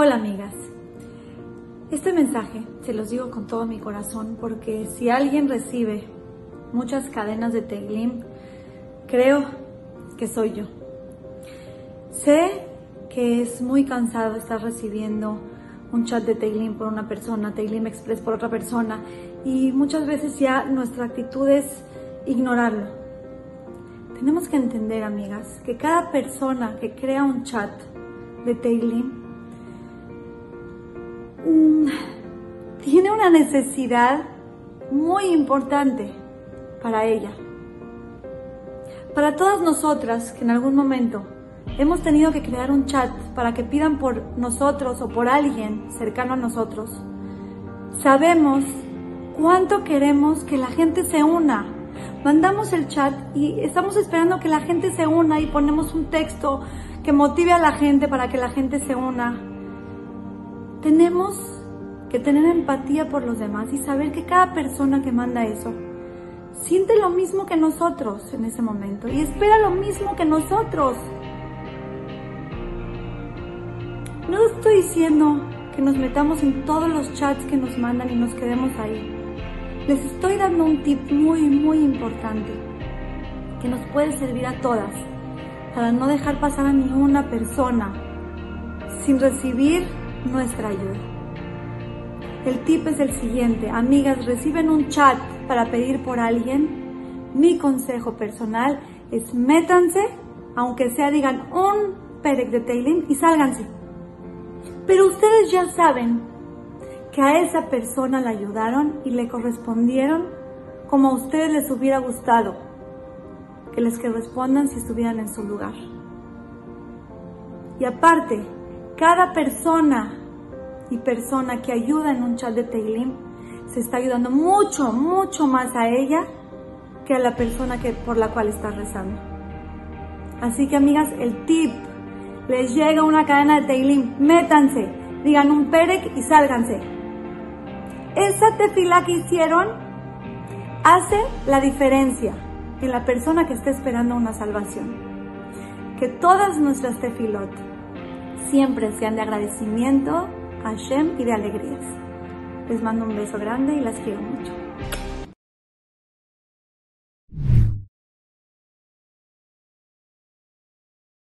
Hola amigas, este mensaje se los digo con todo mi corazón porque si alguien recibe muchas cadenas de Teglim, creo que soy yo. Sé que es muy cansado estar recibiendo un chat de Teglim por una persona, Teglim Express por otra persona y muchas veces ya nuestra actitud es ignorarlo. Tenemos que entender, amigas, que cada persona que crea un chat de Teglim Mm, tiene una necesidad muy importante para ella. Para todas nosotras que en algún momento hemos tenido que crear un chat para que pidan por nosotros o por alguien cercano a nosotros, sabemos cuánto queremos que la gente se una. Mandamos el chat y estamos esperando que la gente se una y ponemos un texto que motive a la gente para que la gente se una tenemos que tener empatía por los demás y saber que cada persona que manda eso siente lo mismo que nosotros en ese momento y espera lo mismo que nosotros. No estoy diciendo que nos metamos en todos los chats que nos mandan y nos quedemos ahí. Les estoy dando un tip muy, muy importante que nos puede servir a todas para no dejar pasar a ninguna persona sin recibir nuestra ayuda. El tip es el siguiente, amigas, reciben un chat para pedir por alguien. Mi consejo personal es métanse, aunque sea digan un perec de tailing y sálganse. Pero ustedes ya saben que a esa persona la ayudaron y le correspondieron como a ustedes les hubiera gustado que les correspondan si estuvieran en su lugar. Y aparte, cada persona y persona que ayuda en un chat de Teilim se está ayudando mucho, mucho más a ella que a la persona que, por la cual está rezando. Así que amigas, el tip, les llega una cadena de Teilim, métanse, digan un perec y sálganse. Esa tefila que hicieron hace la diferencia en la persona que está esperando una salvación. Que todas nuestras tefilot siempre sean de agradecimiento a y de alegrías. Les mando un beso grande y las quiero mucho.